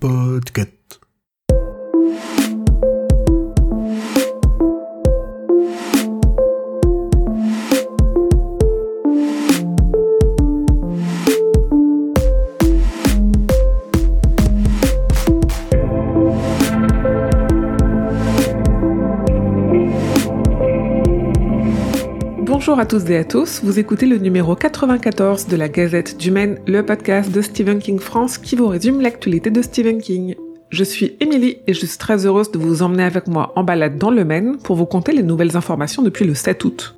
Podcast. Bonjour à tous et à tous, vous écoutez le numéro 94 de la Gazette du Maine, le podcast de Stephen King France qui vous résume l'actualité de Stephen King. Je suis Émilie et je suis très heureuse de vous emmener avec moi en balade dans le Maine pour vous conter les nouvelles informations depuis le 7 août.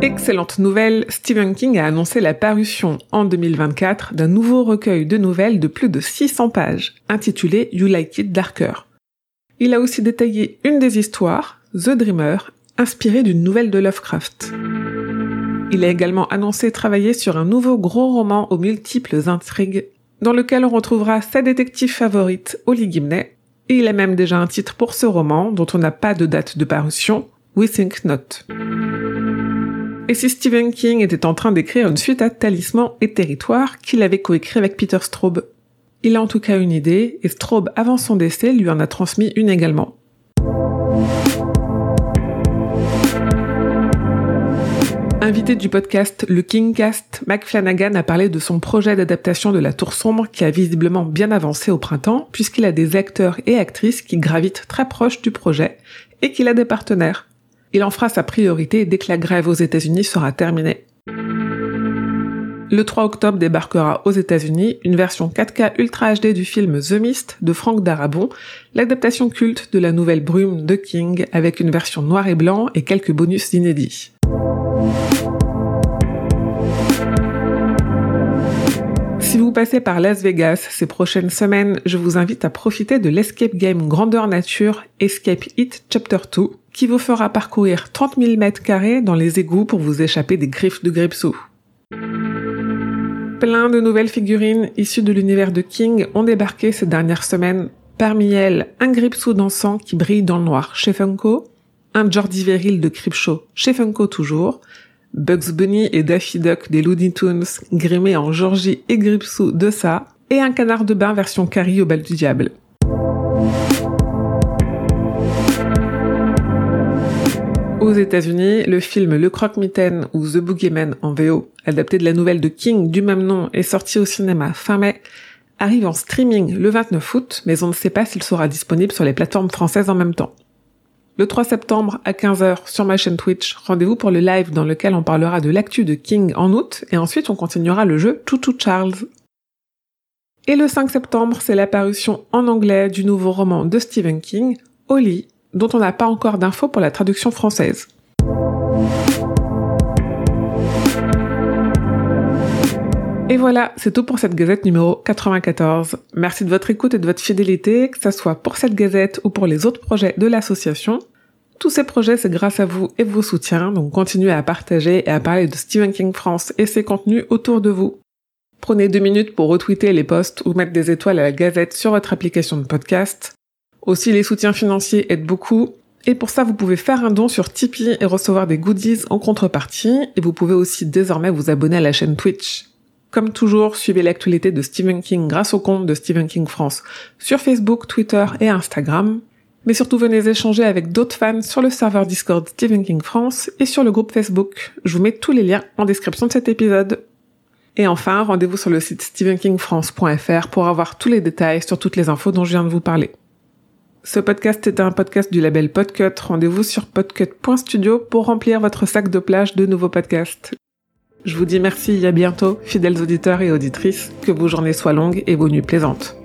Excellente nouvelle, Stephen King a annoncé la parution en 2024 d'un nouveau recueil de nouvelles de plus de 600 pages, intitulé You Like It Darker. Il a aussi détaillé une des histoires, The Dreamer, inspirée d'une nouvelle de Lovecraft. Il a également annoncé travailler sur un nouveau gros roman aux multiples intrigues, dans lequel on retrouvera sa détective favorite, Holly Gimney, et il a même déjà un titre pour ce roman, dont on n'a pas de date de parution, We Think Not. Et si Stephen King était en train d'écrire une suite à Talisman et Territoire qu'il avait coécrit avec Peter Straub il a en tout cas une idée, et Straub, avant son décès, lui en a transmis une également. Invité du podcast Le Kingcast, Mac Flanagan a parlé de son projet d'adaptation de La Tour Sombre qui a visiblement bien avancé au printemps puisqu'il a des acteurs et actrices qui gravitent très proches du projet et qu'il a des partenaires. Il en fera sa priorité dès que la grève aux États-Unis sera terminée. Le 3 octobre débarquera aux États-Unis une version 4K Ultra HD du film The Mist de Frank Darabont, l'adaptation culte de la nouvelle Brume de King avec une version noir et blanc et quelques bonus inédits. Si vous passez par Las Vegas ces prochaines semaines, je vous invite à profiter de l'escape game grandeur nature Escape It Chapter 2, qui vous fera parcourir 30 000 mètres carrés dans les égouts pour vous échapper des griffes de Gripsou plein de nouvelles figurines issues de l'univers de King ont débarqué ces dernières semaines. Parmi elles, un Gripsou dansant qui brille dans le noir chez Funko, un Jordi Viril de Creepshow chez Funko toujours, Bugs Bunny et Daffy Duck des Looney Tunes grimés en Georgie et Gripsou de ça, et un canard de bain version Carrie au bal du diable. Aux États-Unis, le film Le Croque-Mitaine ou The Boogeyman en VO, adapté de la nouvelle de King du même nom et sorti au cinéma fin mai, arrive en streaming le 29 août, mais on ne sait pas s'il sera disponible sur les plateformes françaises en même temps. Le 3 septembre à 15h sur ma chaîne Twitch, rendez-vous pour le live dans lequel on parlera de l'actu de King en août et ensuite on continuera le jeu Toutou Charles. Et le 5 septembre, c'est l'apparition en anglais du nouveau roman de Stephen King, Holly, dont on n'a pas encore d'infos pour la traduction française. Et voilà, c'est tout pour cette gazette numéro 94. Merci de votre écoute et de votre fidélité, que ce soit pour cette gazette ou pour les autres projets de l'association. Tous ces projets, c'est grâce à vous et vos soutiens, donc continuez à partager et à parler de Stephen King France et ses contenus autour de vous. Prenez deux minutes pour retweeter les posts ou mettre des étoiles à la gazette sur votre application de podcast. Aussi, les soutiens financiers aident beaucoup. Et pour ça, vous pouvez faire un don sur Tipeee et recevoir des goodies en contrepartie. Et vous pouvez aussi désormais vous abonner à la chaîne Twitch. Comme toujours, suivez l'actualité de Stephen King grâce au compte de Stephen King France sur Facebook, Twitter et Instagram. Mais surtout, venez échanger avec d'autres fans sur le serveur Discord Stephen King France et sur le groupe Facebook. Je vous mets tous les liens en description de cet épisode. Et enfin, rendez-vous sur le site stephenkingfrance.fr pour avoir tous les détails sur toutes les infos dont je viens de vous parler. Ce podcast est un podcast du label Podcut. Rendez-vous sur podcut.studio pour remplir votre sac de plage de nouveaux podcasts. Je vous dis merci et à bientôt, fidèles auditeurs et auditrices, que vos journées soient longues et vos nuits plaisantes.